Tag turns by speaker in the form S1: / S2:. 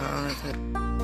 S1: Father